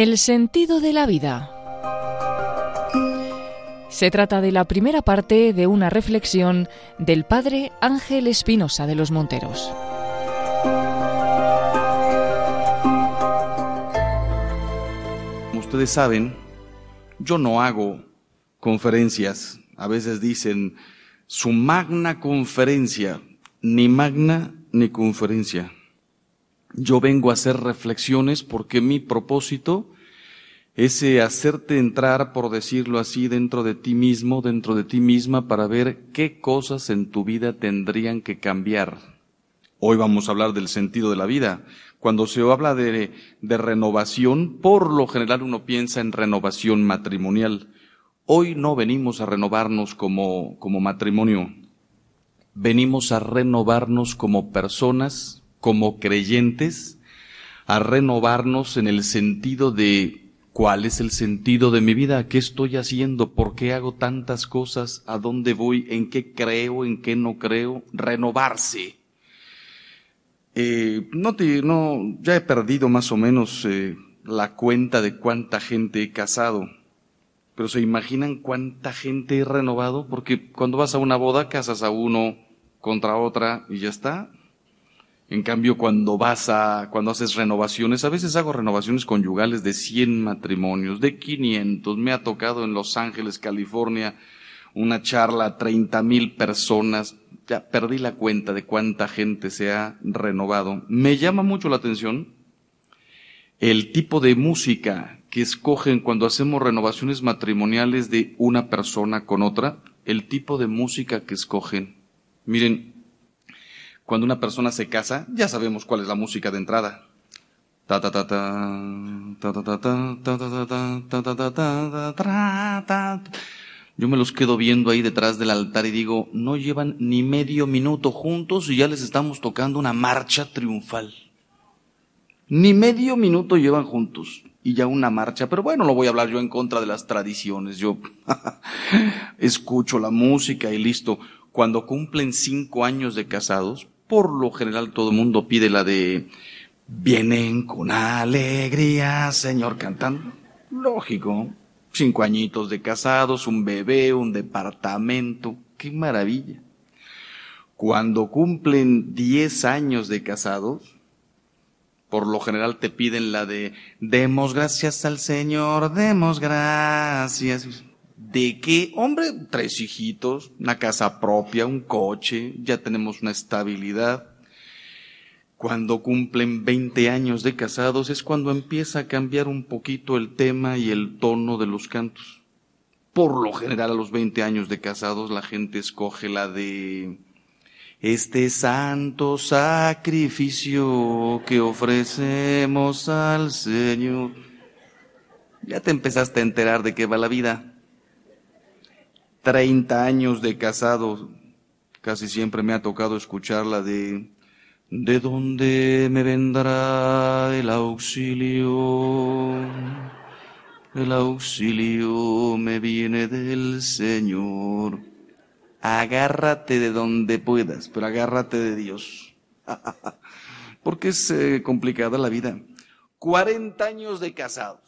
El sentido de la vida. Se trata de la primera parte de una reflexión del padre Ángel Espinosa de los Monteros. Como ustedes saben, yo no hago conferencias. A veces dicen su magna conferencia, ni magna ni conferencia. Yo vengo a hacer reflexiones porque mi propósito es hacerte entrar, por decirlo así, dentro de ti mismo, dentro de ti misma, para ver qué cosas en tu vida tendrían que cambiar. Hoy vamos a hablar del sentido de la vida. Cuando se habla de, de renovación, por lo general uno piensa en renovación matrimonial. Hoy no venimos a renovarnos como, como matrimonio. Venimos a renovarnos como personas, como creyentes a renovarnos en el sentido de cuál es el sentido de mi vida, qué estoy haciendo, por qué hago tantas cosas, a dónde voy, en qué creo, en qué no creo, renovarse. Eh, no te, no, ya he perdido más o menos eh, la cuenta de cuánta gente he casado. Pero se imaginan cuánta gente he renovado, porque cuando vas a una boda casas a uno contra otra y ya está. En cambio, cuando vas a, cuando haces renovaciones, a veces hago renovaciones conyugales de 100 matrimonios, de 500. Me ha tocado en Los Ángeles, California, una charla a 30 mil personas. Ya perdí la cuenta de cuánta gente se ha renovado. Me llama mucho la atención el tipo de música que escogen cuando hacemos renovaciones matrimoniales de una persona con otra, el tipo de música que escogen. Miren, cuando una persona se casa, ya sabemos cuál es la música de entrada. Yo me los quedo viendo ahí detrás del altar y digo, no llevan ni medio minuto juntos y ya les estamos tocando una marcha triunfal. Ni medio minuto llevan juntos y ya una marcha, pero bueno, no voy a hablar yo en contra de las tradiciones, yo escucho la música y listo. Cuando cumplen cinco años de casados, por lo general todo el mundo pide la de vienen con alegría, Señor, cantando. Lógico, cinco añitos de casados, un bebé, un departamento, qué maravilla. Cuando cumplen diez años de casados, por lo general te piden la de demos gracias al Señor, demos gracias. ¿De qué? Hombre, tres hijitos, una casa propia, un coche, ya tenemos una estabilidad. Cuando cumplen 20 años de casados es cuando empieza a cambiar un poquito el tema y el tono de los cantos. Por lo general a los 20 años de casados la gente escoge la de este santo sacrificio que ofrecemos al Señor. Ya te empezaste a enterar de qué va la vida. 30 años de casado, casi siempre me ha tocado escucharla de ¿De dónde me vendrá el auxilio? El auxilio me viene del Señor. Agárrate de donde puedas, pero agárrate de Dios. Porque es eh, complicada la vida. 40 años de casados.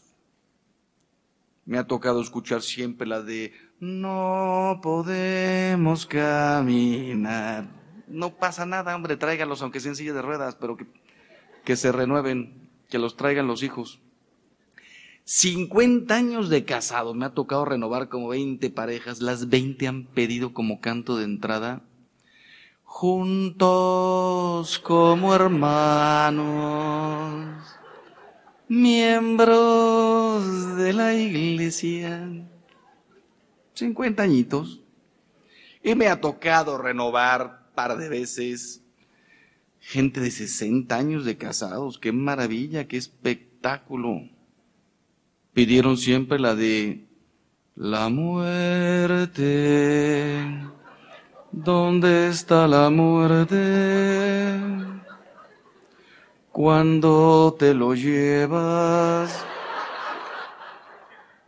Me ha tocado escuchar siempre la de no podemos caminar. No pasa nada, hombre, tráiganlos aunque sean silla de ruedas, pero que, que se renueven, que los traigan los hijos. 50 años de casado, me ha tocado renovar como 20 parejas, las 20 han pedido como canto de entrada, juntos como hermanos, miembros de la iglesia 50 añitos. Y me ha tocado renovar par de veces gente de 60 años de casados. Qué maravilla, qué espectáculo. Pidieron siempre la de la muerte. ¿Dónde está la muerte? Cuando te lo llevas.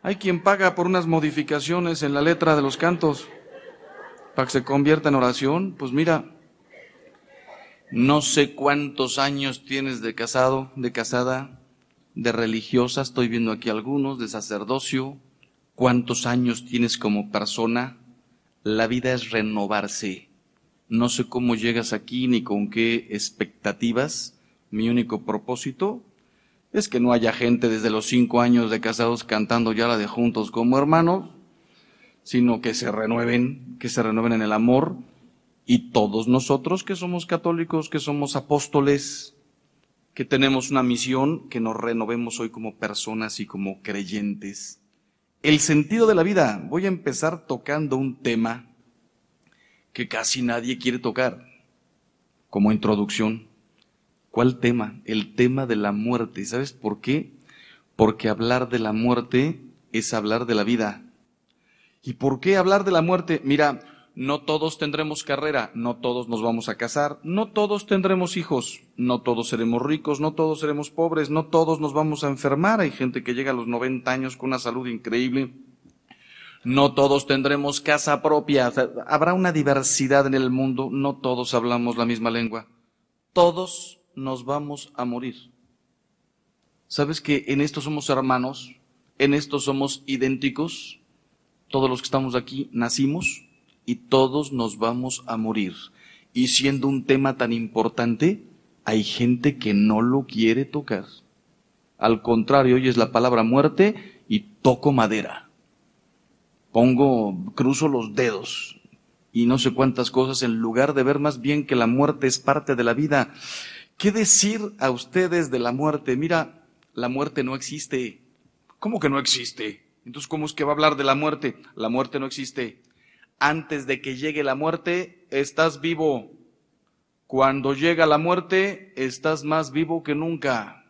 Hay quien paga por unas modificaciones en la letra de los cantos para que se convierta en oración. Pues mira, no sé cuántos años tienes de casado, de casada, de religiosa, estoy viendo aquí algunos, de sacerdocio, cuántos años tienes como persona. La vida es renovarse. No sé cómo llegas aquí ni con qué expectativas. Mi único propósito es que no haya gente desde los cinco años de casados cantando ya la de juntos como hermanos, sino que se renueven, que se renueven en el amor. Y todos nosotros que somos católicos, que somos apóstoles, que tenemos una misión, que nos renovemos hoy como personas y como creyentes. El sentido de la vida. Voy a empezar tocando un tema que casi nadie quiere tocar como introducción. ¿Cuál tema? El tema de la muerte. ¿Sabes por qué? Porque hablar de la muerte es hablar de la vida. ¿Y por qué hablar de la muerte? Mira, no todos tendremos carrera, no todos nos vamos a casar, no todos tendremos hijos, no todos seremos ricos, no todos seremos pobres, no todos nos vamos a enfermar. Hay gente que llega a los 90 años con una salud increíble no todos tendremos casa propia. habrá una diversidad en el mundo. No todos hablamos la misma lengua. Todos nos vamos a morir. ¿Sabes que en esto somos hermanos? En esto somos idénticos. Todos los que estamos aquí nacimos y todos nos vamos a morir. Y siendo un tema tan importante, hay gente que no lo quiere tocar. Al contrario, hoy es la palabra muerte y toco madera pongo, cruzo los dedos y no sé cuántas cosas en lugar de ver más bien que la muerte es parte de la vida. ¿Qué decir a ustedes de la muerte? Mira, la muerte no existe. ¿Cómo que no existe? Entonces, ¿cómo es que va a hablar de la muerte? La muerte no existe. Antes de que llegue la muerte, estás vivo. Cuando llega la muerte, estás más vivo que nunca.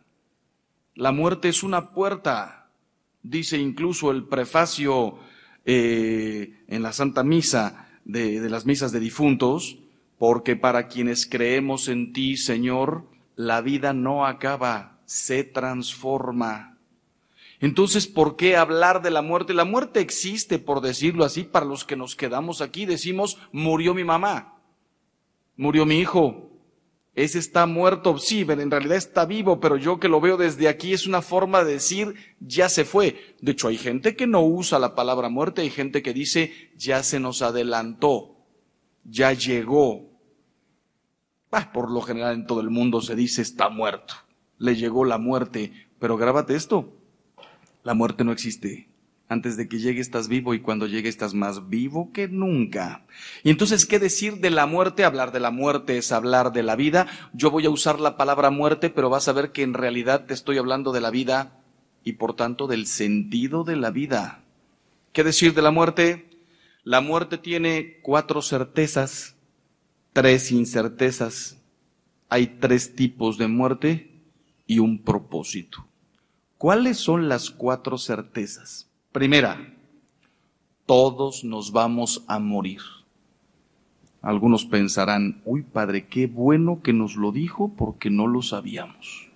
La muerte es una puerta. Dice incluso el prefacio eh, en la Santa Misa de, de las misas de difuntos, porque para quienes creemos en ti, Señor, la vida no acaba, se transforma. Entonces, ¿por qué hablar de la muerte? La muerte existe, por decirlo así, para los que nos quedamos aquí. Decimos, murió mi mamá, murió mi hijo, ese está muerto, sí, en realidad está vivo, pero yo que lo veo desde aquí es una forma de decir ya se fue. De hecho, hay gente que no usa la palabra muerte, hay gente que dice ya se nos adelantó, ya llegó. por lo general en todo el mundo se dice está muerto, le llegó la muerte, pero grábate esto, la muerte no existe. Antes de que llegue estás vivo y cuando llegue estás más vivo que nunca. Y entonces, ¿qué decir de la muerte? Hablar de la muerte es hablar de la vida. Yo voy a usar la palabra muerte, pero vas a ver que en realidad te estoy hablando de la vida y por tanto del sentido de la vida. ¿Qué decir de la muerte? La muerte tiene cuatro certezas, tres incertezas. Hay tres tipos de muerte y un propósito. ¿Cuáles son las cuatro certezas? Primera, todos nos vamos a morir. Algunos pensarán, uy padre, qué bueno que nos lo dijo porque no lo sabíamos.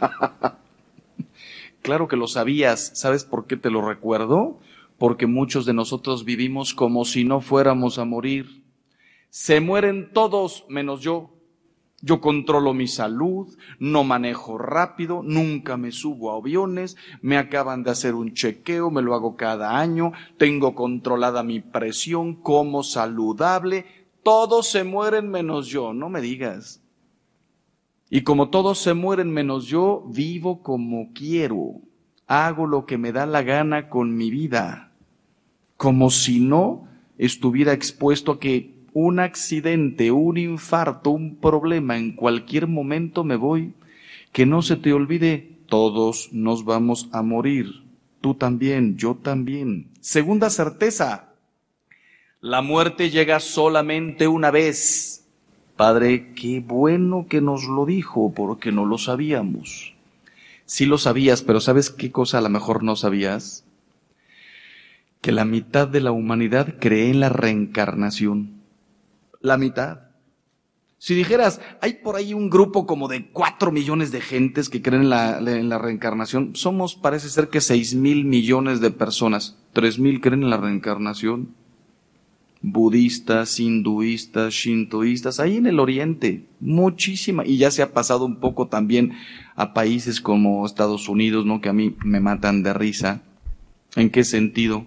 claro que lo sabías, ¿sabes por qué te lo recuerdo? Porque muchos de nosotros vivimos como si no fuéramos a morir. Se mueren todos menos yo. Yo controlo mi salud, no manejo rápido, nunca me subo a aviones, me acaban de hacer un chequeo, me lo hago cada año, tengo controlada mi presión, como saludable, todos se mueren menos yo, no me digas. Y como todos se mueren menos yo, vivo como quiero, hago lo que me da la gana con mi vida, como si no estuviera expuesto a que un accidente, un infarto, un problema, en cualquier momento me voy. Que no se te olvide, todos nos vamos a morir. Tú también, yo también. Segunda certeza, la muerte llega solamente una vez. Padre, qué bueno que nos lo dijo, porque no lo sabíamos. Sí lo sabías, pero ¿sabes qué cosa a lo mejor no sabías? Que la mitad de la humanidad cree en la reencarnación la mitad. Si dijeras, hay por ahí un grupo como de cuatro millones de gentes que creen en la, en la reencarnación, somos parece ser que seis mil millones de personas, tres mil creen en la reencarnación. budistas, hinduistas, shintoístas, ahí en el oriente, muchísima, y ya se ha pasado un poco también a países como Estados Unidos, ¿no? Que a mí me matan de risa. ¿En qué sentido?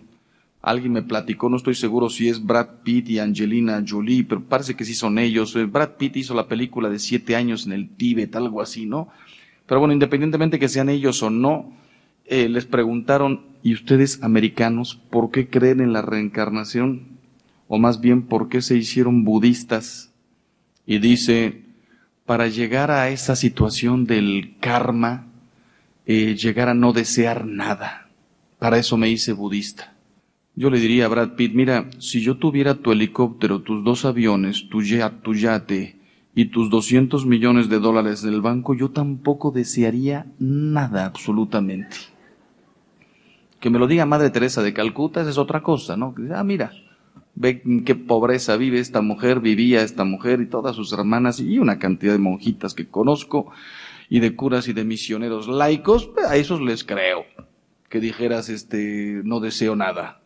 Alguien me platicó, no estoy seguro si es Brad Pitt y Angelina Jolie, pero parece que sí son ellos. Eh, Brad Pitt hizo la película de siete años en el Tíbet, algo así, ¿no? Pero bueno, independientemente que sean ellos o no, eh, les preguntaron, ¿y ustedes americanos por qué creen en la reencarnación? O más bien, ¿por qué se hicieron budistas? Y dice, para llegar a esa situación del karma, eh, llegar a no desear nada. Para eso me hice budista. Yo le diría a Brad Pitt, mira, si yo tuviera tu helicóptero, tus dos aviones, tu, tu yate y tus 200 millones de dólares del banco, yo tampoco desearía nada absolutamente. Que me lo diga Madre Teresa de Calcuta, es otra cosa, ¿no? Ah, mira, ve qué pobreza vive esta mujer, vivía esta mujer y todas sus hermanas y una cantidad de monjitas que conozco y de curas y de misioneros laicos, a esos les creo. Que dijeras, este, no deseo nada.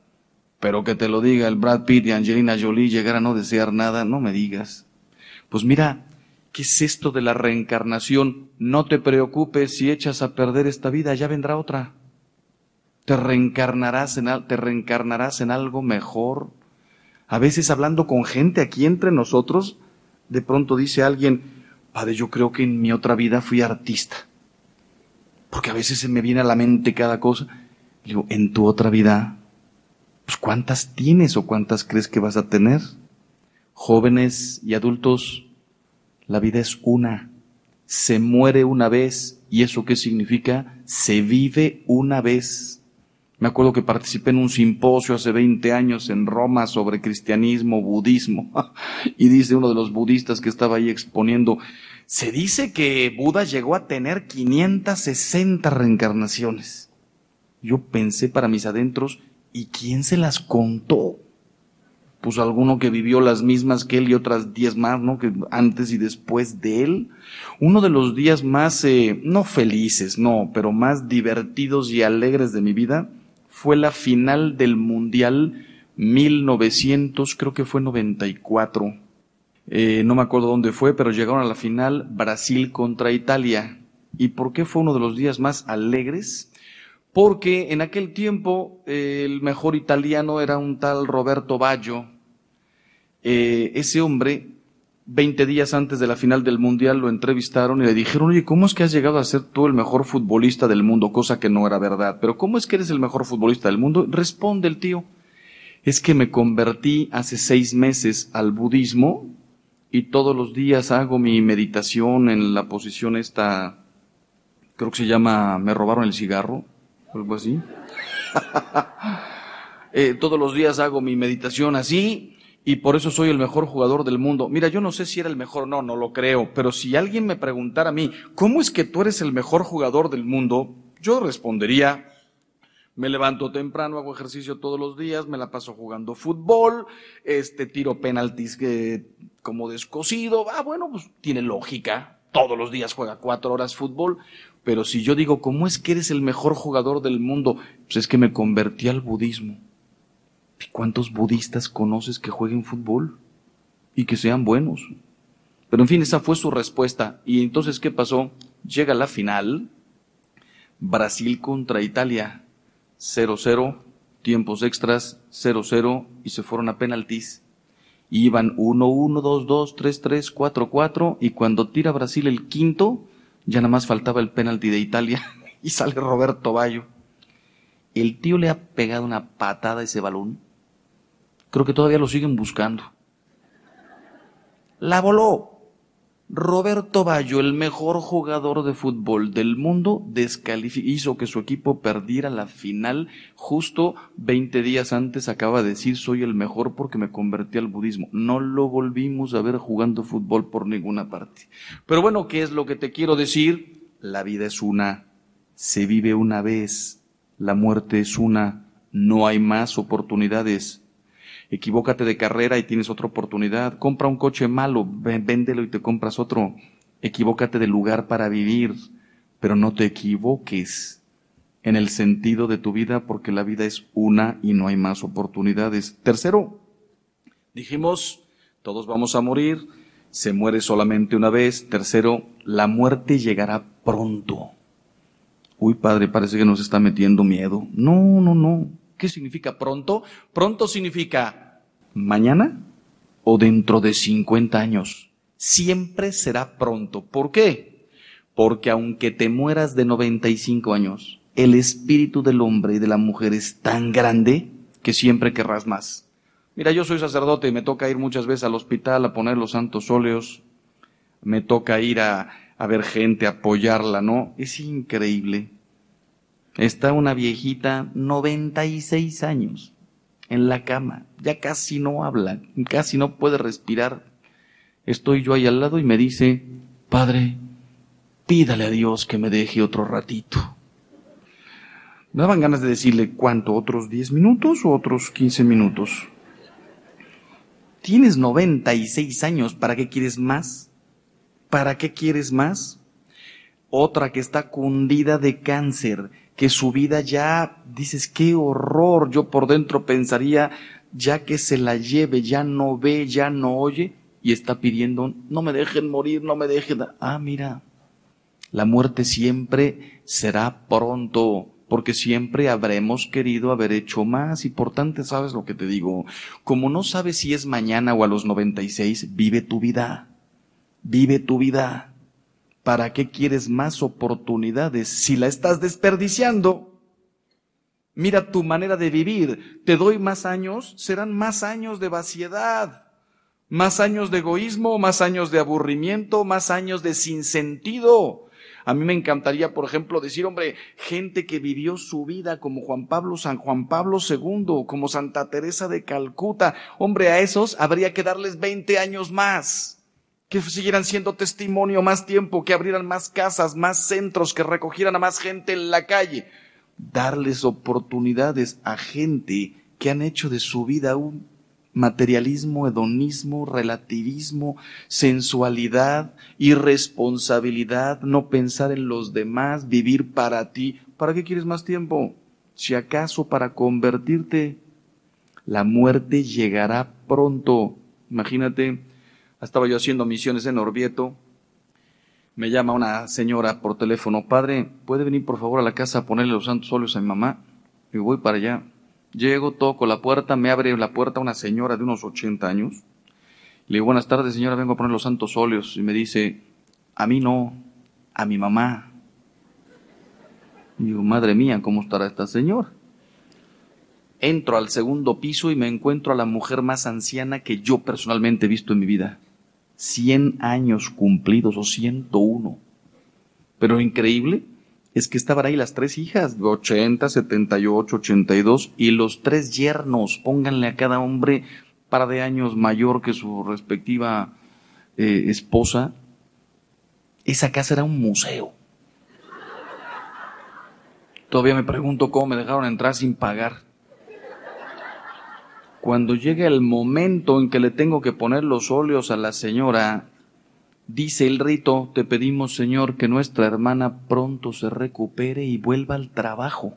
Pero que te lo diga el Brad Pitt y Angelina Jolie llegar a no desear nada, no me digas. Pues mira, ¿qué es esto de la reencarnación? No te preocupes si echas a perder esta vida, ya vendrá otra. Te reencarnarás en, te reencarnarás en algo mejor. A veces hablando con gente aquí entre nosotros, de pronto dice alguien, Padre, yo creo que en mi otra vida fui artista. Porque a veces se me viene a la mente cada cosa. Digo, en tu otra vida pues, ¿cuántas tienes o cuántas crees que vas a tener? Jóvenes y adultos, la vida es una. Se muere una vez. ¿Y eso qué significa? Se vive una vez. Me acuerdo que participé en un simposio hace 20 años en Roma sobre cristianismo, budismo. y dice uno de los budistas que estaba ahí exponiendo, se dice que Buda llegó a tener 560 reencarnaciones. Yo pensé para mis adentros, ¿Y quién se las contó? Pues alguno que vivió las mismas que él y otras diez más, ¿no? Que antes y después de él. Uno de los días más, eh, no felices, no, pero más divertidos y alegres de mi vida fue la final del Mundial 1900, creo que fue 94. Eh, no me acuerdo dónde fue, pero llegaron a la final Brasil contra Italia. ¿Y por qué fue uno de los días más alegres? Porque en aquel tiempo eh, el mejor italiano era un tal Roberto Baggio. Eh, ese hombre, 20 días antes de la final del Mundial, lo entrevistaron y le dijeron, oye, ¿cómo es que has llegado a ser tú el mejor futbolista del mundo? Cosa que no era verdad. Pero ¿cómo es que eres el mejor futbolista del mundo? Responde el tío, es que me convertí hace seis meses al budismo y todos los días hago mi meditación en la posición esta, creo que se llama, me robaron el cigarro algo así. Eh, todos los días hago mi meditación así y por eso soy el mejor jugador del mundo. Mira, yo no sé si era el mejor, no, no lo creo, pero si alguien me preguntara a mí, ¿cómo es que tú eres el mejor jugador del mundo? Yo respondería, me levanto temprano, hago ejercicio todos los días, me la paso jugando fútbol, este tiro penaltis que, como descosido. Ah, bueno, pues tiene lógica. Todos los días juega cuatro horas fútbol. Pero si yo digo, ¿cómo es que eres el mejor jugador del mundo? Pues es que me convertí al budismo. ¿Y cuántos budistas conoces que jueguen fútbol? Y que sean buenos. Pero en fin, esa fue su respuesta. Y entonces, ¿qué pasó? Llega la final. Brasil contra Italia. 0-0. Tiempos extras. 0-0. Y se fueron a penaltis. iban 1-1, 2-2, 3-3, 4-4. Y cuando tira Brasil el quinto, ya nada más faltaba el penalti de Italia y sale Roberto Bayo. El tío le ha pegado una patada a ese balón. Creo que todavía lo siguen buscando. La voló. Roberto Bayo, el mejor jugador de fútbol del mundo, hizo que su equipo perdiera la final. Justo 20 días antes acaba de decir soy el mejor porque me convertí al budismo. No lo volvimos a ver jugando fútbol por ninguna parte. Pero bueno, ¿qué es lo que te quiero decir? La vida es una, se vive una vez, la muerte es una, no hay más oportunidades equivócate de carrera y tienes otra oportunidad, compra un coche malo, véndelo y te compras otro, equivócate de lugar para vivir, pero no te equivoques en el sentido de tu vida porque la vida es una y no hay más oportunidades. Tercero, Dijimos, todos vamos a morir, se muere solamente una vez. Tercero, la muerte llegará pronto. Uy, padre, parece que nos está metiendo miedo. No, no, no. ¿Qué significa pronto? Pronto significa mañana o dentro de 50 años. Siempre será pronto. ¿Por qué? Porque aunque te mueras de 95 años, el espíritu del hombre y de la mujer es tan grande que siempre querrás más. Mira, yo soy sacerdote y me toca ir muchas veces al hospital a poner los santos óleos. Me toca ir a, a ver gente, apoyarla, ¿no? Es increíble. Está una viejita, 96 años, en la cama, ya casi no habla, casi no puede respirar. Estoy yo ahí al lado y me dice, Padre, pídale a Dios que me deje otro ratito. Me daban ganas de decirle, ¿cuánto? ¿Otros 10 minutos o otros 15 minutos? Tienes 96 años, ¿para qué quieres más? ¿Para qué quieres más? Otra que está cundida de cáncer, que su vida ya, dices, qué horror, yo por dentro pensaría, ya que se la lleve, ya no ve, ya no oye, y está pidiendo, no me dejen morir, no me dejen. Ah, mira, la muerte siempre será pronto, porque siempre habremos querido haber hecho más. Y por tanto, ¿sabes lo que te digo? Como no sabes si es mañana o a los 96, vive tu vida. Vive tu vida. ¿Para qué quieres más oportunidades si la estás desperdiciando? Mira tu manera de vivir. Te doy más años, serán más años de vaciedad, más años de egoísmo, más años de aburrimiento, más años de sinsentido. A mí me encantaría, por ejemplo, decir, hombre, gente que vivió su vida como Juan Pablo, San Juan Pablo II, como Santa Teresa de Calcuta. Hombre, a esos habría que darles 20 años más. Que siguieran siendo testimonio más tiempo, que abrieran más casas, más centros, que recogieran a más gente en la calle. Darles oportunidades a gente que han hecho de su vida un materialismo, hedonismo, relativismo, sensualidad, irresponsabilidad, no pensar en los demás, vivir para ti. ¿Para qué quieres más tiempo? Si acaso para convertirte, la muerte llegará pronto. Imagínate, estaba yo haciendo misiones en Orvieto, me llama una señora por teléfono, padre, ¿puede venir por favor a la casa a ponerle los santos óleos a mi mamá? Y voy para allá. Llego, toco la puerta, me abre la puerta una señora de unos 80 años. Le digo, buenas tardes señora, vengo a poner los santos óleos. Y me dice, a mí no, a mi mamá. Y digo, madre mía, ¿cómo estará esta señora? Entro al segundo piso y me encuentro a la mujer más anciana que yo personalmente he visto en mi vida. 100 años cumplidos o 101. Pero increíble, es que estaban ahí las tres hijas, 80, 78, 82, y los tres yernos, pónganle a cada hombre par de años mayor que su respectiva eh, esposa. Esa casa era un museo. Todavía me pregunto cómo me dejaron entrar sin pagar. Cuando llega el momento en que le tengo que poner los óleos a la señora, Dice el rito, te pedimos Señor que nuestra hermana pronto se recupere y vuelva al trabajo.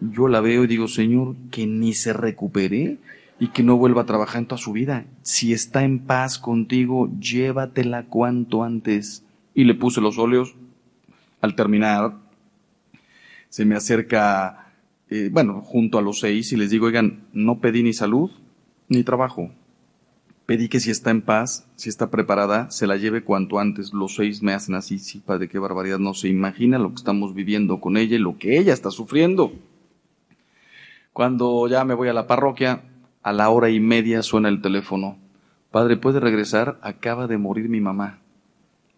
Yo la veo y digo, Señor, que ni se recupere y que no vuelva a trabajar en toda su vida. Si está en paz contigo, llévatela cuanto antes. Y le puse los óleos. Al terminar, se me acerca, eh, bueno, junto a los seis y les digo, oigan, no pedí ni salud ni trabajo Pedí que si está en paz, si está preparada, se la lleve cuanto antes. Los seis me hacen así, sí, padre, qué barbaridad. No se imagina lo que estamos viviendo con ella y lo que ella está sufriendo. Cuando ya me voy a la parroquia, a la hora y media suena el teléfono. Padre, ¿puede regresar? Acaba de morir mi mamá.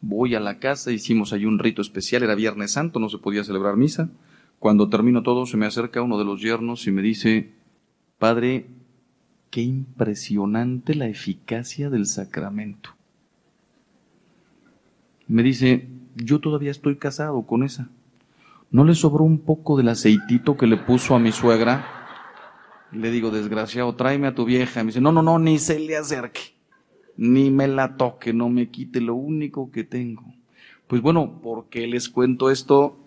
Voy a la casa, hicimos ahí un rito especial, era Viernes Santo, no se podía celebrar misa. Cuando termino todo, se me acerca uno de los yernos y me dice, Padre, Qué impresionante la eficacia del sacramento. Me dice, yo todavía estoy casado con esa. ¿No le sobró un poco del aceitito que le puso a mi suegra? Le digo, desgraciado, tráeme a tu vieja. Me dice, no, no, no, ni se le acerque, ni me la toque, no me quite lo único que tengo. Pues bueno, ¿por qué les cuento esto?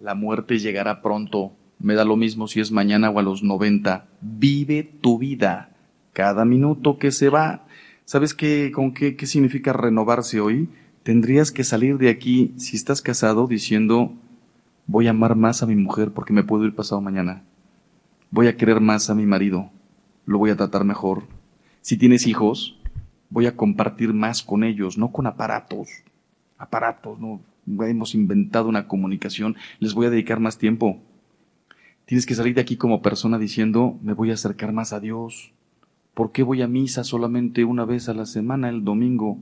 La muerte llegará pronto me da lo mismo si es mañana o a los 90. Vive tu vida. cada minuto que se va. ¿Sabes qué, con qué, qué significa renovarse hoy? Tendrías que salir de aquí, si estás casado, diciendo, voy a amar más a mi mujer porque me puedo ir pasado mañana. Voy a querer más a mi marido, lo voy a tratar mejor. Si tienes hijos, voy a compartir más con ellos, no con aparatos. Aparatos, no. Hemos inventado una comunicación, les voy a dedicar más tiempo. Tienes que salir de aquí como persona diciendo, me voy a acercar más a Dios. ¿Por qué voy a misa solamente una vez a la semana, el domingo?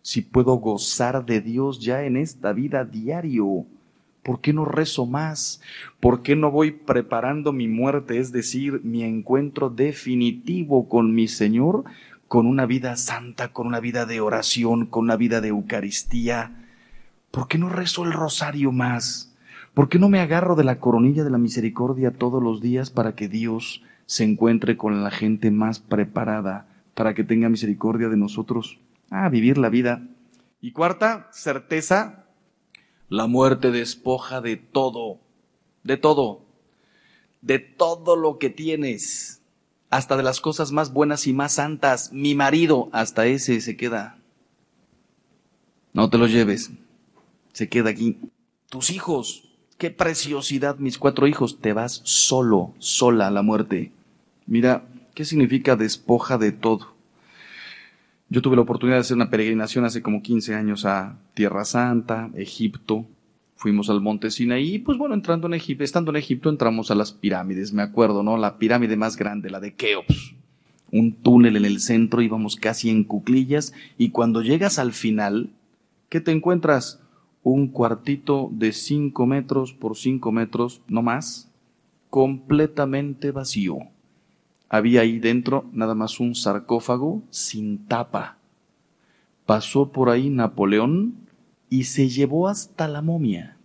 Si puedo gozar de Dios ya en esta vida diario. ¿Por qué no rezo más? ¿Por qué no voy preparando mi muerte, es decir, mi encuentro definitivo con mi Señor, con una vida santa, con una vida de oración, con una vida de Eucaristía? ¿Por qué no rezo el rosario más? ¿Por qué no me agarro de la coronilla de la misericordia todos los días para que Dios se encuentre con la gente más preparada, para que tenga misericordia de nosotros? Ah, vivir la vida. Y cuarta, certeza la muerte despoja de todo, de todo, de todo lo que tienes, hasta de las cosas más buenas y más santas. Mi marido, hasta ese se queda. No te lo lleves, se queda aquí. Tus hijos, qué preciosidad, mis cuatro hijos, te vas solo, sola a la muerte. Mira, ¿qué significa despoja de todo? Yo tuve la oportunidad de hacer una peregrinación hace como 15 años a Tierra Santa, Egipto. Fuimos al monte Sinaí y pues bueno, entrando en Egipto, estando en Egipto entramos a las pirámides, me acuerdo, ¿no? La pirámide más grande, la de Keops. Un túnel en el centro, íbamos casi en cuclillas y cuando llegas al final, ¿qué te encuentras? Un cuartito de 5 metros por 5 metros, no más, completamente vacío había ahí dentro nada más un sarcófago sin tapa. Pasó por ahí Napoleón y se llevó hasta la momia.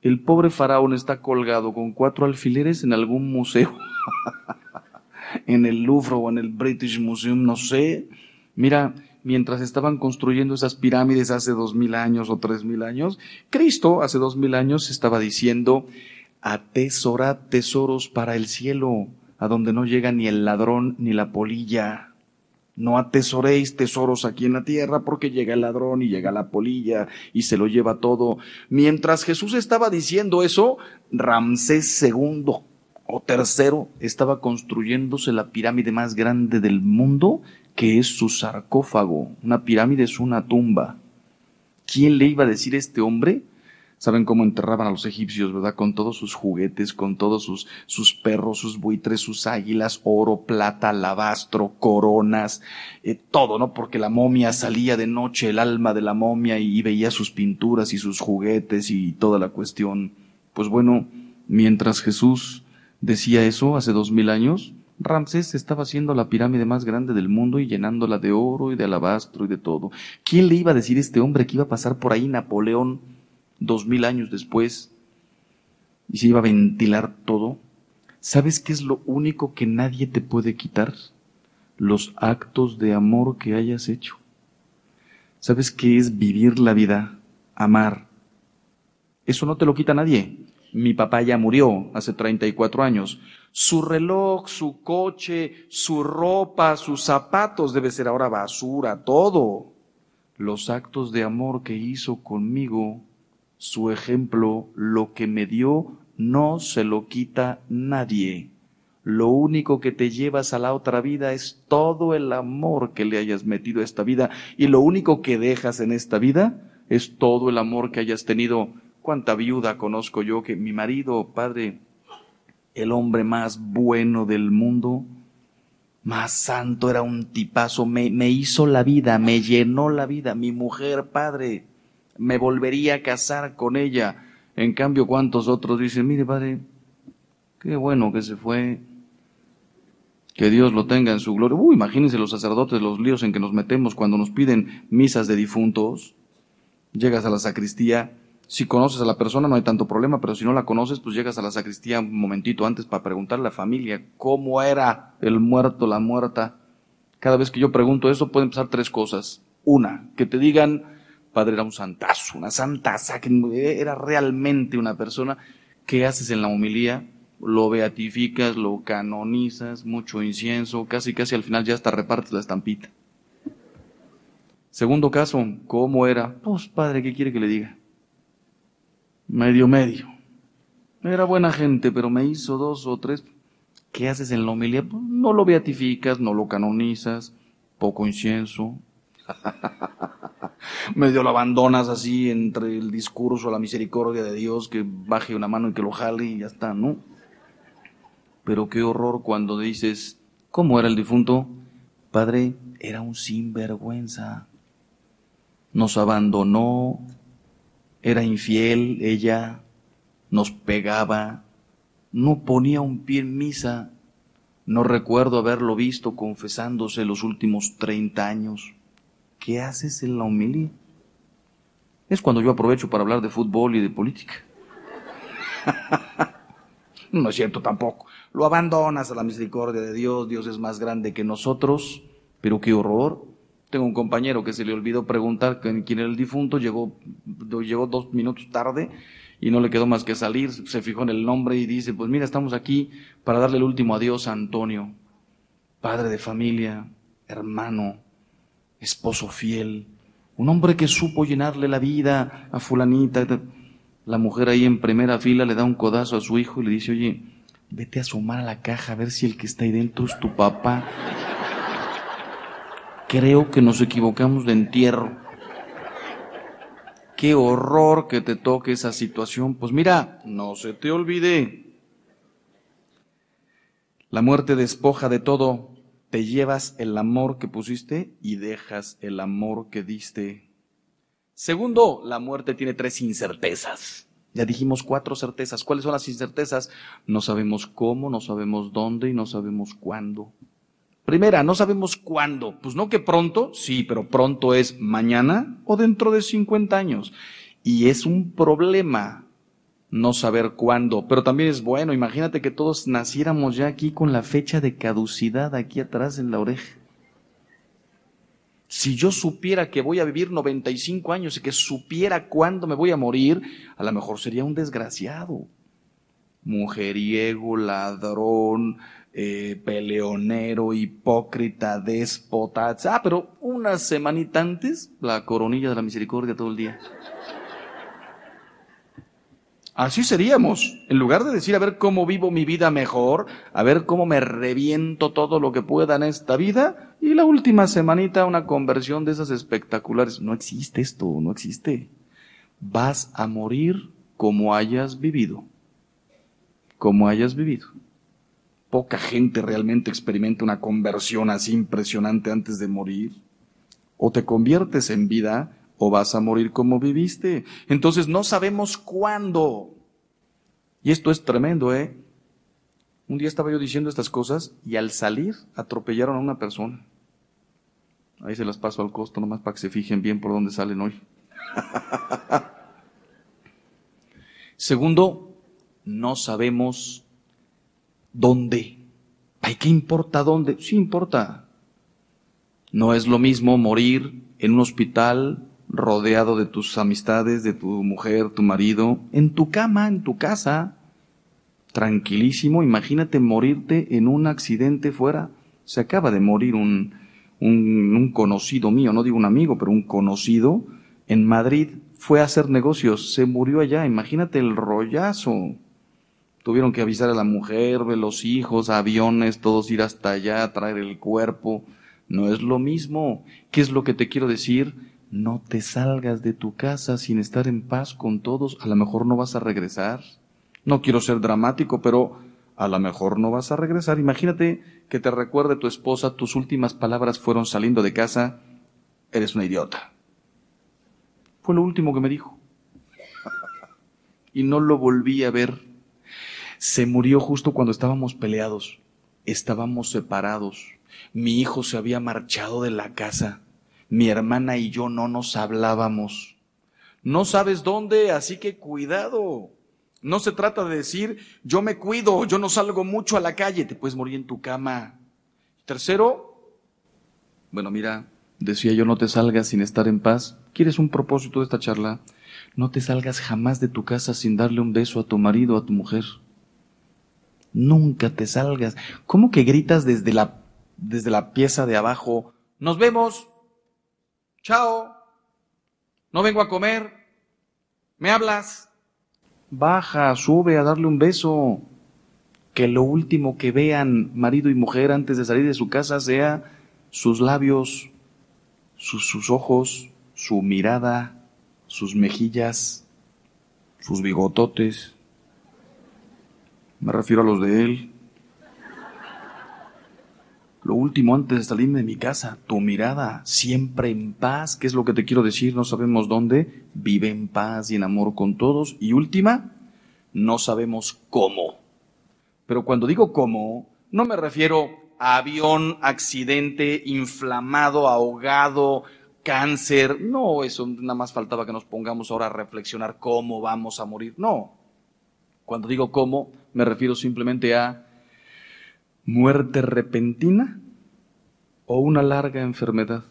El pobre faraón está colgado con cuatro alfileres en algún museo, en el Louvre o en el British Museum, no sé. Mira, mientras estaban construyendo esas pirámides hace dos mil años o tres mil años, Cristo hace dos mil años estaba diciendo, atesorad tesoros para el cielo, a donde no llega ni el ladrón ni la polilla. No atesoréis tesoros aquí en la tierra porque llega el ladrón y llega la polilla y se lo lleva todo. Mientras Jesús estaba diciendo eso, Ramsés II o tercero estaba construyéndose la pirámide más grande del mundo, que es su sarcófago. Una pirámide es una tumba. ¿Quién le iba a decir a este hombre Saben cómo enterraban a los egipcios, ¿verdad? Con todos sus juguetes, con todos sus, sus perros, sus buitres, sus águilas, oro, plata, alabastro, coronas, eh, todo, ¿no? Porque la momia salía de noche, el alma de la momia, y, veía sus pinturas y sus juguetes y toda la cuestión. Pues bueno, mientras Jesús decía eso hace dos mil años, Ramsés estaba haciendo la pirámide más grande del mundo y llenándola de oro y de alabastro y de todo. ¿Quién le iba a decir a este hombre que iba a pasar por ahí Napoleón? dos mil años después, y se iba a ventilar todo, ¿sabes qué es lo único que nadie te puede quitar? Los actos de amor que hayas hecho. ¿Sabes qué es vivir la vida? Amar. Eso no te lo quita nadie. Mi papá ya murió hace 34 años. Su reloj, su coche, su ropa, sus zapatos debe ser ahora basura, todo. Los actos de amor que hizo conmigo su ejemplo, lo que me dio, no se lo quita nadie. Lo único que te llevas a la otra vida es todo el amor que le hayas metido a esta vida. Y lo único que dejas en esta vida es todo el amor que hayas tenido. ¿Cuánta viuda conozco yo que mi marido, padre, el hombre más bueno del mundo, más santo, era un tipazo, me, me hizo la vida, me llenó la vida. Mi mujer, padre, me volvería a casar con ella. En cambio, ¿cuántos otros dicen, mire, padre, qué bueno que se fue, que Dios lo tenga en su gloria? Uy, imagínense los sacerdotes, los líos en que nos metemos cuando nos piden misas de difuntos. Llegas a la sacristía, si conoces a la persona no hay tanto problema, pero si no la conoces, pues llegas a la sacristía un momentito antes para preguntarle a la familia cómo era el muerto, la muerta. Cada vez que yo pregunto eso pueden pasar tres cosas. Una, que te digan, padre era un santazo, una santaza, que era realmente una persona. ¿Qué haces en la homilía? lo beatificas, lo canonizas, mucho incienso, casi casi al final ya hasta repartes la estampita. Segundo caso, ¿cómo era? Pues padre, ¿qué quiere que le diga? Medio medio. Era buena gente, pero me hizo dos o tres. ¿Qué haces en la homilía? Pues no lo beatificas, no lo canonizas, poco incienso. Medio lo abandonas así entre el discurso, la misericordia de Dios, que baje una mano y que lo jale y ya está, ¿no? Pero qué horror cuando dices, ¿cómo era el difunto? Padre, era un sinvergüenza. Nos abandonó, era infiel, ella nos pegaba, no ponía un pie en misa. No recuerdo haberlo visto confesándose los últimos 30 años. ¿Qué haces en la humildad? Es cuando yo aprovecho para hablar de fútbol y de política. no es cierto tampoco. Lo abandonas a la misericordia de Dios, Dios es más grande que nosotros, pero qué horror. Tengo un compañero que se le olvidó preguntar quién era el difunto, llegó, llegó dos minutos tarde y no le quedó más que salir, se fijó en el nombre y dice, pues mira, estamos aquí para darle el último adiós a Antonio, padre de familia, hermano, esposo fiel, un hombre que supo llenarle la vida a fulanita. La mujer ahí en primera fila le da un codazo a su hijo y le dice, oye, Vete a asomar a la caja a ver si el que está ahí dentro es tu papá. Creo que nos equivocamos de entierro. Qué horror que te toque esa situación. Pues mira, no se te olvide. La muerte despoja de todo. Te llevas el amor que pusiste y dejas el amor que diste. Segundo, la muerte tiene tres incertezas. Ya dijimos cuatro certezas. ¿Cuáles son las incertezas? No sabemos cómo, no sabemos dónde y no sabemos cuándo. Primera, no sabemos cuándo. Pues no que pronto, sí, pero pronto es mañana o dentro de 50 años. Y es un problema no saber cuándo, pero también es bueno. Imagínate que todos naciéramos ya aquí con la fecha de caducidad aquí atrás en la oreja. Si yo supiera que voy a vivir 95 años y que supiera cuándo me voy a morir, a lo mejor sería un desgraciado. Mujeriego, ladrón, eh, peleonero, hipócrita, déspota. Ah, pero una semanita antes, la coronilla de la misericordia todo el día. Así seríamos. En lugar de decir a ver cómo vivo mi vida mejor, a ver cómo me reviento todo lo que pueda en esta vida, y la última semanita una conversión de esas espectaculares. No existe esto, no existe. Vas a morir como hayas vivido. Como hayas vivido. Poca gente realmente experimenta una conversión así impresionante antes de morir. O te conviertes en vida o vas a morir como viviste. Entonces no sabemos cuándo. Y esto es tremendo, ¿eh? Un día estaba yo diciendo estas cosas y al salir atropellaron a una persona. Ahí se las paso al costo nomás para que se fijen bien por dónde salen hoy. Segundo, no sabemos dónde. ¿Ay, qué importa dónde? Sí importa. No es lo mismo morir en un hospital rodeado de tus amistades, de tu mujer, tu marido, en tu cama, en tu casa, tranquilísimo. Imagínate morirte en un accidente fuera. Se acaba de morir un, un, un, conocido mío, no digo un amigo, pero un conocido en Madrid. Fue a hacer negocios, se murió allá. Imagínate el rollazo. Tuvieron que avisar a la mujer, los hijos, aviones, todos ir hasta allá, traer el cuerpo. No es lo mismo. ¿Qué es lo que te quiero decir? no te salgas de tu casa sin estar en paz con todos, a lo mejor no vas a regresar. No quiero ser dramático, pero a lo mejor no vas a regresar. Imagínate que te recuerde tu esposa, tus últimas palabras fueron saliendo de casa, eres una idiota. Fue lo último que me dijo. y no lo volví a ver. Se murió justo cuando estábamos peleados, estábamos separados. Mi hijo se había marchado de la casa mi hermana y yo no nos hablábamos. No sabes dónde, así que cuidado. No se trata de decir, yo me cuido, yo no salgo mucho a la calle, te puedes morir en tu cama. Tercero, bueno, mira, decía yo, no te salgas sin estar en paz. ¿Quieres un propósito de esta charla? No te salgas jamás de tu casa sin darle un beso a tu marido o a tu mujer. Nunca te salgas. ¿Cómo que gritas desde la, desde la pieza de abajo? Nos vemos. Chao. No vengo a comer. ¿Me hablas? Baja, sube a darle un beso. Que lo último que vean marido y mujer antes de salir de su casa sea sus labios, sus, sus ojos, su mirada, sus mejillas, sus bigototes. Me refiero a los de él. Lo último antes de salirme de mi casa, tu mirada, siempre en paz, ¿qué es lo que te quiero decir? No sabemos dónde, vive en paz y en amor con todos. Y última, no sabemos cómo. Pero cuando digo cómo, no me refiero a avión, accidente, inflamado, ahogado, cáncer. No, eso nada más faltaba que nos pongamos ahora a reflexionar cómo vamos a morir. No. Cuando digo cómo, me refiero simplemente a muerte repentina o una larga enfermedad.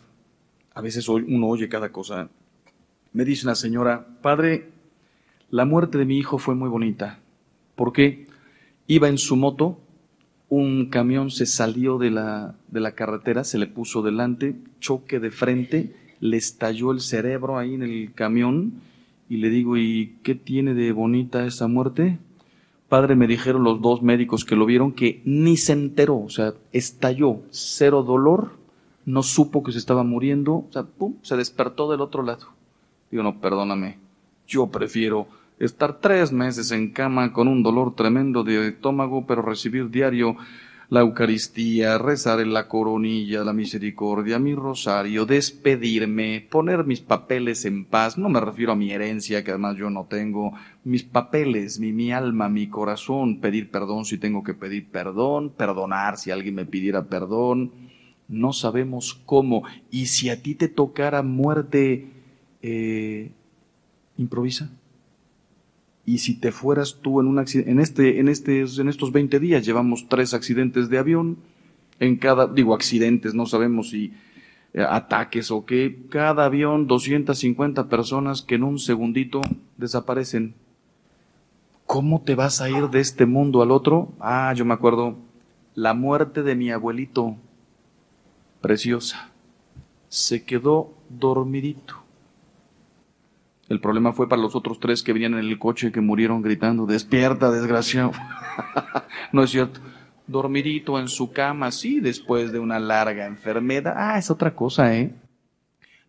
A veces uno oye cada cosa. Me dice una señora, padre, la muerte de mi hijo fue muy bonita. ¿Por qué? Iba en su moto, un camión se salió de la, de la carretera, se le puso delante, choque de frente, le estalló el cerebro ahí en el camión y le digo, ¿y qué tiene de bonita esa muerte? Padre, me dijeron los dos médicos que lo vieron que ni se enteró, o sea, estalló, cero dolor, no supo que se estaba muriendo, o sea, pum, se despertó del otro lado. Digo, no, perdóname, yo prefiero estar tres meses en cama con un dolor tremendo de estómago, pero recibir diario la Eucaristía, rezar en la coronilla, la misericordia, mi rosario, despedirme, poner mis papeles en paz, no me refiero a mi herencia, que además yo no tengo, mis papeles, mi, mi alma, mi corazón, pedir perdón si tengo que pedir perdón, perdonar si alguien me pidiera perdón, no sabemos cómo, y si a ti te tocara muerte, eh, improvisa. Y si te fueras tú en un accidente, en este, en este, en estos 20 días llevamos tres accidentes de avión, en cada, digo accidentes, no sabemos si eh, ataques o qué, cada avión 250 personas que en un segundito desaparecen. ¿Cómo te vas a ir de este mundo al otro? Ah, yo me acuerdo, la muerte de mi abuelito, preciosa, se quedó dormidito el problema fue para los otros tres que venían en el coche que murieron gritando, despierta, desgraciado. no es cierto. Dormidito en su cama, sí, después de una larga enfermedad. Ah, es otra cosa, ¿eh?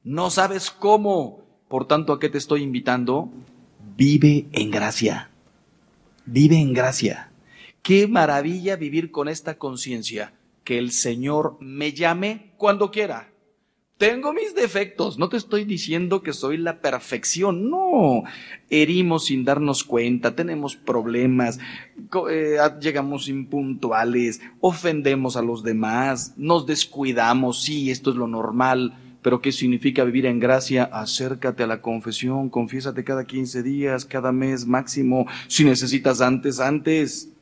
No sabes cómo. Por tanto, ¿a qué te estoy invitando? Vive en gracia. Vive en gracia. Qué maravilla vivir con esta conciencia. Que el Señor me llame cuando quiera tengo mis defectos, no te estoy diciendo que soy la perfección, no. Herimos sin darnos cuenta, tenemos problemas, eh, llegamos impuntuales, ofendemos a los demás, nos descuidamos, sí, esto es lo normal, pero ¿qué significa vivir en gracia? Acércate a la confesión, confiésate cada 15 días, cada mes máximo, si necesitas antes, antes,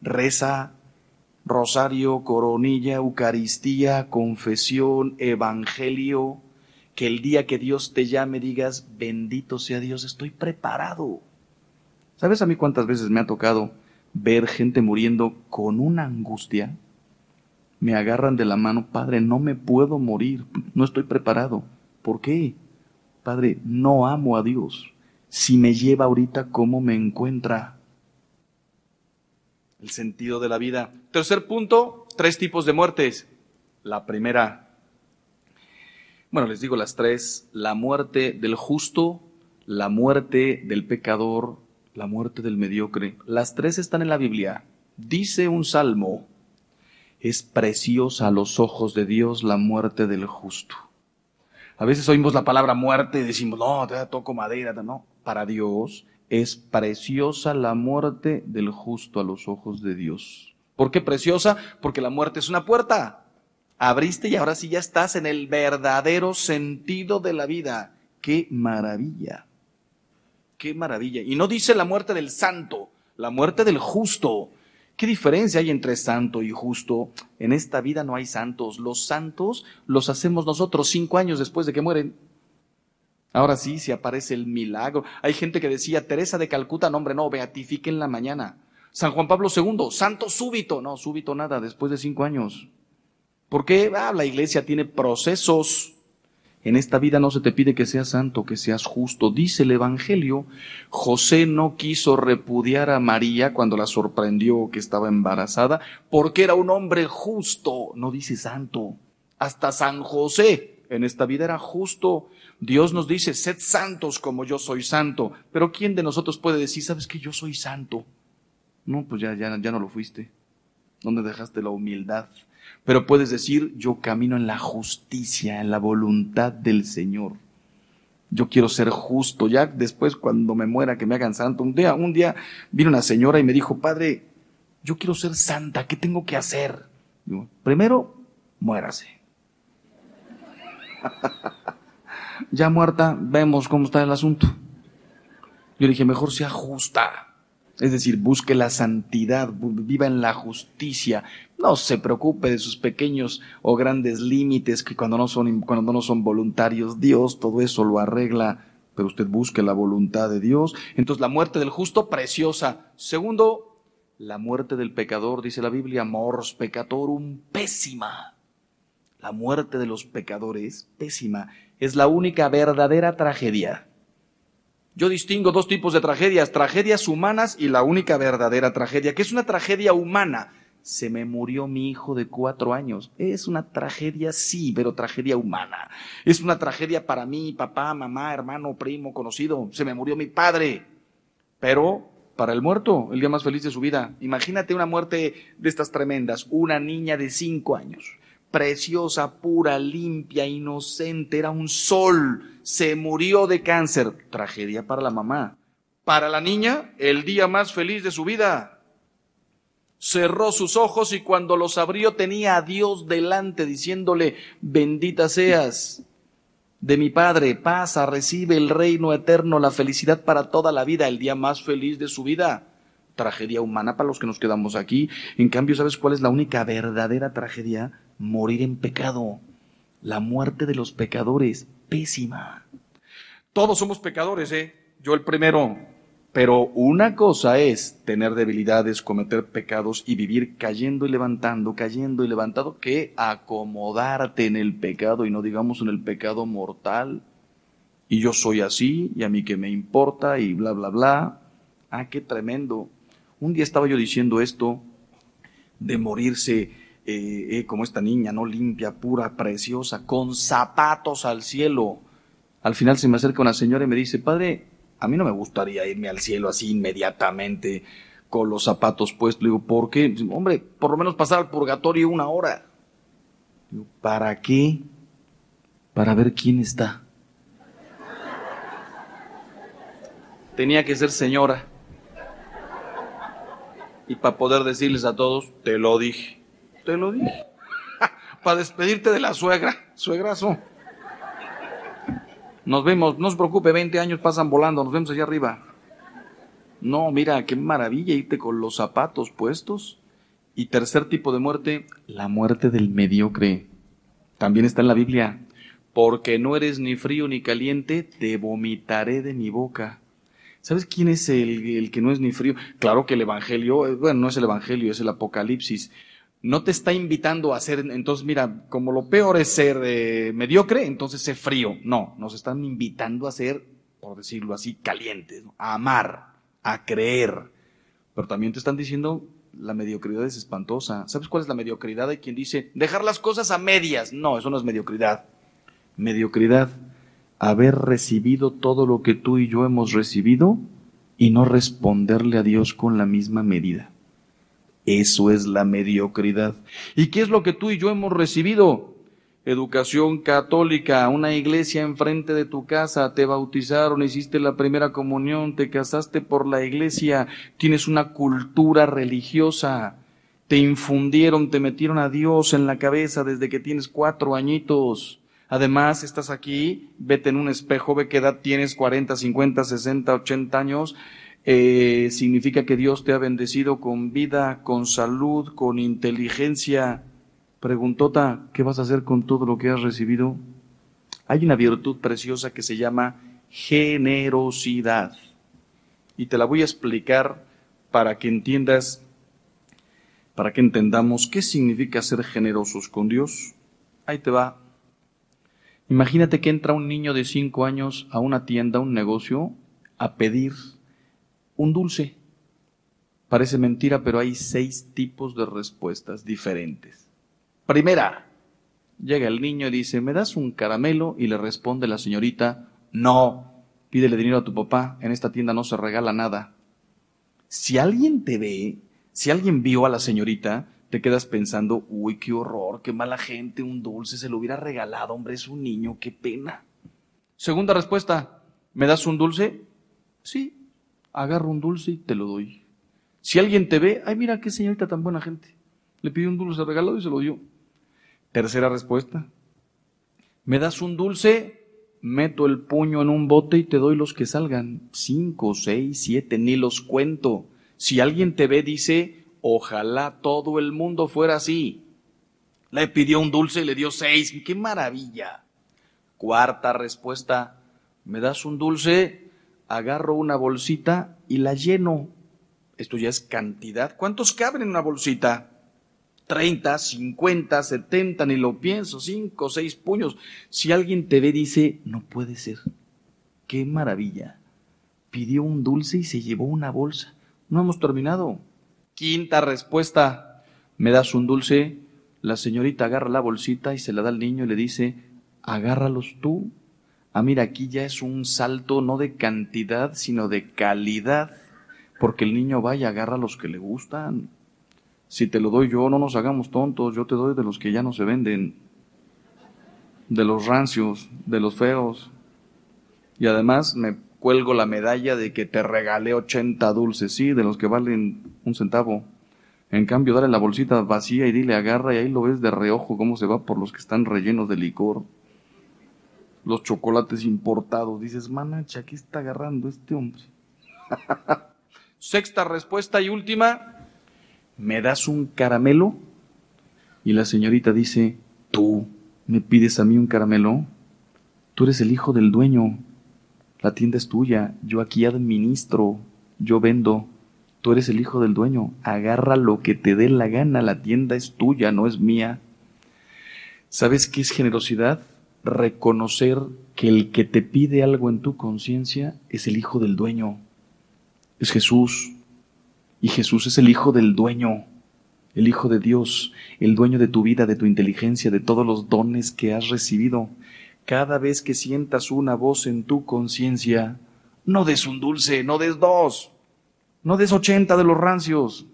reza, rosario, coronilla, Eucaristía, confesión, evangelio, que el día que Dios te llame digas, bendito sea Dios, estoy preparado. ¿Sabes a mí cuántas veces me ha tocado ver gente muriendo con una angustia? Me agarran de la mano, Padre, no me puedo morir, no estoy preparado. ¿Por qué? Padre, no amo a Dios. Si me lleva ahorita, ¿cómo me encuentra? El sentido de la vida. Tercer punto, tres tipos de muertes. La primera, bueno, les digo las tres, la muerte del justo, la muerte del pecador, la muerte del mediocre. Las tres están en la Biblia. Dice un salmo, es preciosa a los ojos de Dios la muerte del justo. A veces oímos la palabra muerte y decimos, no, te toco madera, no. Para Dios, es preciosa la muerte del justo a los ojos de Dios. ¿Por qué preciosa? Porque la muerte es una puerta. Abriste y ahora sí ya estás en el verdadero sentido de la vida. ¡Qué maravilla! ¡Qué maravilla! Y no dice la muerte del santo, la muerte del justo. ¿Qué diferencia hay entre santo y justo? En esta vida no hay santos. Los santos los hacemos nosotros cinco años después de que mueren. Ahora sí, si aparece el milagro. Hay gente que decía, Teresa de Calcuta, no hombre, no, beatifique en la mañana. San Juan Pablo II, santo súbito. No, súbito nada, después de cinco años. ¿Por qué? Ah, la iglesia tiene procesos. En esta vida no se te pide que seas santo, que seas justo. Dice el Evangelio, José no quiso repudiar a María cuando la sorprendió que estaba embarazada, porque era un hombre justo. No dice santo. Hasta San José en esta vida era justo. Dios nos dice, sed santos como yo soy santo. Pero ¿quién de nosotros puede decir, sabes que yo soy santo? No, pues ya, ya, ya no lo fuiste. ¿Dónde dejaste la humildad? Pero puedes decir, yo camino en la justicia, en la voluntad del Señor. Yo quiero ser justo. Ya después, cuando me muera, que me hagan santo. Un día, un día vino una señora y me dijo, Padre, yo quiero ser santa, ¿qué tengo que hacer? primero, muérase. ya muerta, vemos cómo está el asunto. Yo dije, mejor sea justa. Es decir, busque la santidad, viva en la justicia. No se preocupe de sus pequeños o grandes límites que cuando no son, cuando no son voluntarios, Dios todo eso lo arregla. Pero usted busque la voluntad de Dios. Entonces, la muerte del justo, preciosa. Segundo, la muerte del pecador, dice la Biblia, mors peccatorum, pésima. La muerte de los pecadores, pésima. Es la única verdadera tragedia yo distingo dos tipos de tragedias, tragedias humanas y la única verdadera tragedia, que es una tragedia humana. Se me murió mi hijo de cuatro años. Es una tragedia, sí, pero tragedia humana. Es una tragedia para mí, papá, mamá, hermano, primo, conocido. Se me murió mi padre. Pero para el muerto, el día más feliz de su vida. Imagínate una muerte de estas tremendas. Una niña de cinco años preciosa, pura, limpia, inocente, era un sol, se murió de cáncer. Tragedia para la mamá. Para la niña, el día más feliz de su vida. Cerró sus ojos y cuando los abrió tenía a Dios delante diciéndole, bendita seas de mi Padre, pasa, recibe el reino eterno, la felicidad para toda la vida, el día más feliz de su vida. Tragedia humana para los que nos quedamos aquí. En cambio, ¿sabes cuál es la única verdadera tragedia? Morir en pecado. La muerte de los pecadores, pésima. Todos somos pecadores, ¿eh? Yo el primero. Pero una cosa es tener debilidades, cometer pecados y vivir cayendo y levantando, cayendo y levantando, que acomodarte en el pecado y no digamos en el pecado mortal. Y yo soy así, y a mí que me importa, y bla, bla, bla. Ah, qué tremendo. Un día estaba yo diciendo esto de morirse eh, eh, como esta niña, ¿no? Limpia, pura, preciosa, con zapatos al cielo. Al final se me acerca una señora y me dice, padre, a mí no me gustaría irme al cielo así inmediatamente con los zapatos puestos. Le digo, ¿por qué? Hombre, por lo menos pasar al purgatorio una hora. Digo, ¿para qué? Para ver quién está. Tenía que ser señora. Y para poder decirles a todos, te lo dije. Te lo dije. Para despedirte de la suegra, suegrazo. Nos vemos, no se preocupe, 20 años pasan volando, nos vemos allá arriba. No, mira, qué maravilla irte con los zapatos puestos. Y tercer tipo de muerte, la muerte del mediocre. También está en la Biblia. Porque no eres ni frío ni caliente, te vomitaré de mi boca. ¿Sabes quién es el, el, que no es ni frío? Claro que el Evangelio, eh, bueno, no es el Evangelio, es el Apocalipsis no te está invitando a ser, entonces mira, como lo peor es ser eh, mediocre, entonces sé frío. No, nos están invitando a ser, por decirlo así, calientes, a amar, a creer. Pero también te están diciendo, la mediocridad es espantosa. ¿Sabes cuál es la mediocridad? Hay quien dice, dejar las cosas a medias. No, eso no es mediocridad. Mediocridad, haber recibido todo lo que tú y yo hemos recibido y no responderle a Dios con la misma medida. Eso es la mediocridad. ¿Y qué es lo que tú y yo hemos recibido? Educación católica, una iglesia enfrente de tu casa, te bautizaron, hiciste la primera comunión, te casaste por la iglesia, tienes una cultura religiosa, te infundieron, te metieron a Dios en la cabeza desde que tienes cuatro añitos. Además, estás aquí, vete en un espejo, ve qué edad tienes, 40, 50, 60, 80 años, eh, significa que Dios te ha bendecido con vida, con salud, con inteligencia. Preguntota, ¿qué vas a hacer con todo lo que has recibido? Hay una virtud preciosa que se llama generosidad. Y te la voy a explicar para que entiendas, para que entendamos qué significa ser generosos con Dios. Ahí te va. Imagínate que entra un niño de cinco años a una tienda, a un negocio, a pedir un dulce. Parece mentira, pero hay seis tipos de respuestas diferentes. Primera, llega el niño y dice, ¿me das un caramelo? Y le responde la señorita, no, pídele dinero a tu papá, en esta tienda no se regala nada. Si alguien te ve, si alguien vio a la señorita, te quedas pensando, uy, qué horror, qué mala gente, un dulce, se lo hubiera regalado, hombre, es un niño, qué pena. Segunda respuesta, ¿me das un dulce? Sí, agarro un dulce y te lo doy. Si alguien te ve, ay, mira qué señorita tan buena gente. Le pidió un dulce regalado y se lo dio. Tercera respuesta. ¿Me das un dulce? Meto el puño en un bote y te doy los que salgan. Cinco, seis, siete, ni los cuento. Si alguien te ve, dice, ojalá todo el mundo fuera así. Le pidió un dulce y le dio seis. ¡Qué maravilla! Cuarta respuesta. ¿Me das un dulce? Agarro una bolsita y la lleno esto ya es cantidad. ¿Cuántos caben en una bolsita? 30, 50, 70, ni lo pienso, 5, 6 puños. Si alguien te ve, dice, no puede ser. Qué maravilla. Pidió un dulce y se llevó una bolsa. No hemos terminado. Quinta respuesta. ¿Me das un dulce? La señorita agarra la bolsita y se la da al niño y le dice, agárralos tú. Ah, mira, aquí ya es un salto no de cantidad, sino de calidad porque el niño vaya, agarra los que le gustan. Si te lo doy yo, no nos hagamos tontos, yo te doy de los que ya no se venden, de los rancios, de los feos. Y además me cuelgo la medalla de que te regalé 80 dulces, sí, de los que valen un centavo. En cambio, dale la bolsita vacía y dile agarra y ahí lo ves de reojo cómo se va por los que están rellenos de licor. Los chocolates importados. Dices, manacha, ¿qué está agarrando este hombre? Sexta respuesta y última, ¿me das un caramelo? Y la señorita dice, tú me pides a mí un caramelo. Tú eres el hijo del dueño. La tienda es tuya. Yo aquí administro. Yo vendo. Tú eres el hijo del dueño. Agarra lo que te dé la gana. La tienda es tuya, no es mía. ¿Sabes qué es generosidad? Reconocer que el que te pide algo en tu conciencia es el hijo del dueño es Jesús. Y Jesús es el Hijo del dueño, el Hijo de Dios, el dueño de tu vida, de tu inteligencia, de todos los dones que has recibido. Cada vez que sientas una voz en tu conciencia, no des un dulce, no des dos, no des ochenta de los rancios.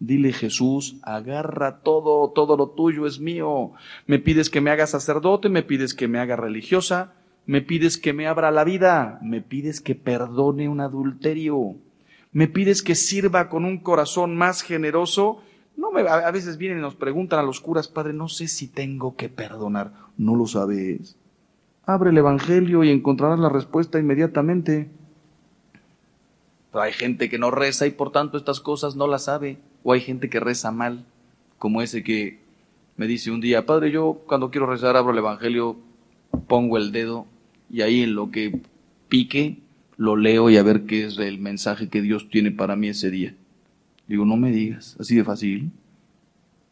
Dile Jesús, agarra todo, todo lo tuyo es mío. Me pides que me haga sacerdote, me pides que me haga religiosa, me pides que me abra la vida, me pides que perdone un adulterio, me pides que sirva con un corazón más generoso. No me, a veces vienen y nos preguntan a los curas, Padre, no sé si tengo que perdonar. No lo sabes. Abre el Evangelio y encontrarás la respuesta inmediatamente. Pero hay gente que no reza y por tanto estas cosas no las sabe. O hay gente que reza mal, como ese que me dice un día, Padre, yo cuando quiero rezar abro el Evangelio, pongo el dedo y ahí en lo que pique lo leo y a ver qué es el mensaje que Dios tiene para mí ese día. Digo, no me digas, así de fácil.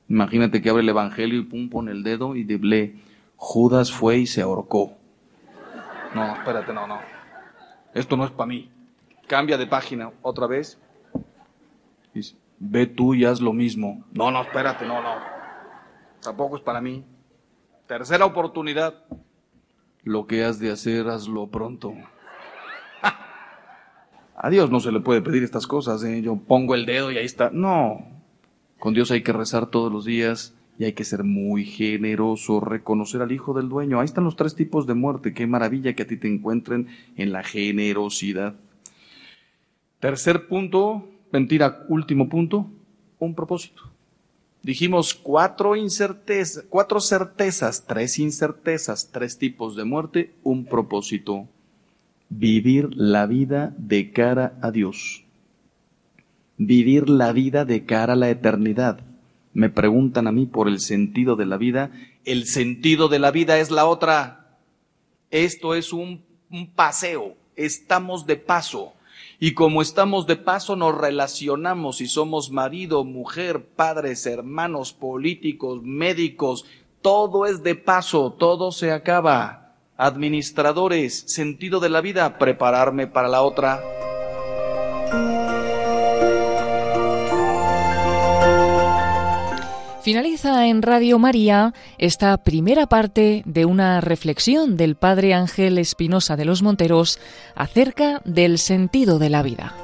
Imagínate que abre el Evangelio y pum, pone el dedo y lee, Judas fue y se ahorcó. No, espérate, no, no. Esto no es para mí. Cambia de página otra vez. Dice, ve tú y haz lo mismo. No, no, espérate, no, no. Tampoco es para mí. Tercera oportunidad. Lo que has de hacer, hazlo pronto. A Dios no se le puede pedir estas cosas. ¿eh? Yo pongo el dedo y ahí está. No. Con Dios hay que rezar todos los días y hay que ser muy generoso, reconocer al Hijo del Dueño. Ahí están los tres tipos de muerte. Qué maravilla que a ti te encuentren en la generosidad. Tercer punto, mentira, último punto, un propósito. Dijimos cuatro incertezas, cuatro certezas, tres incertezas, tres tipos de muerte, un propósito. Vivir la vida de cara a Dios. Vivir la vida de cara a la eternidad. Me preguntan a mí por el sentido de la vida. El sentido de la vida es la otra. Esto es un, un paseo. Estamos de paso. Y como estamos de paso, nos relacionamos y somos marido, mujer, padres, hermanos, políticos, médicos. Todo es de paso, todo se acaba. Administradores, sentido de la vida, prepararme para la otra. Finaliza en Radio María esta primera parte de una reflexión del Padre Ángel Espinosa de los Monteros acerca del sentido de la vida.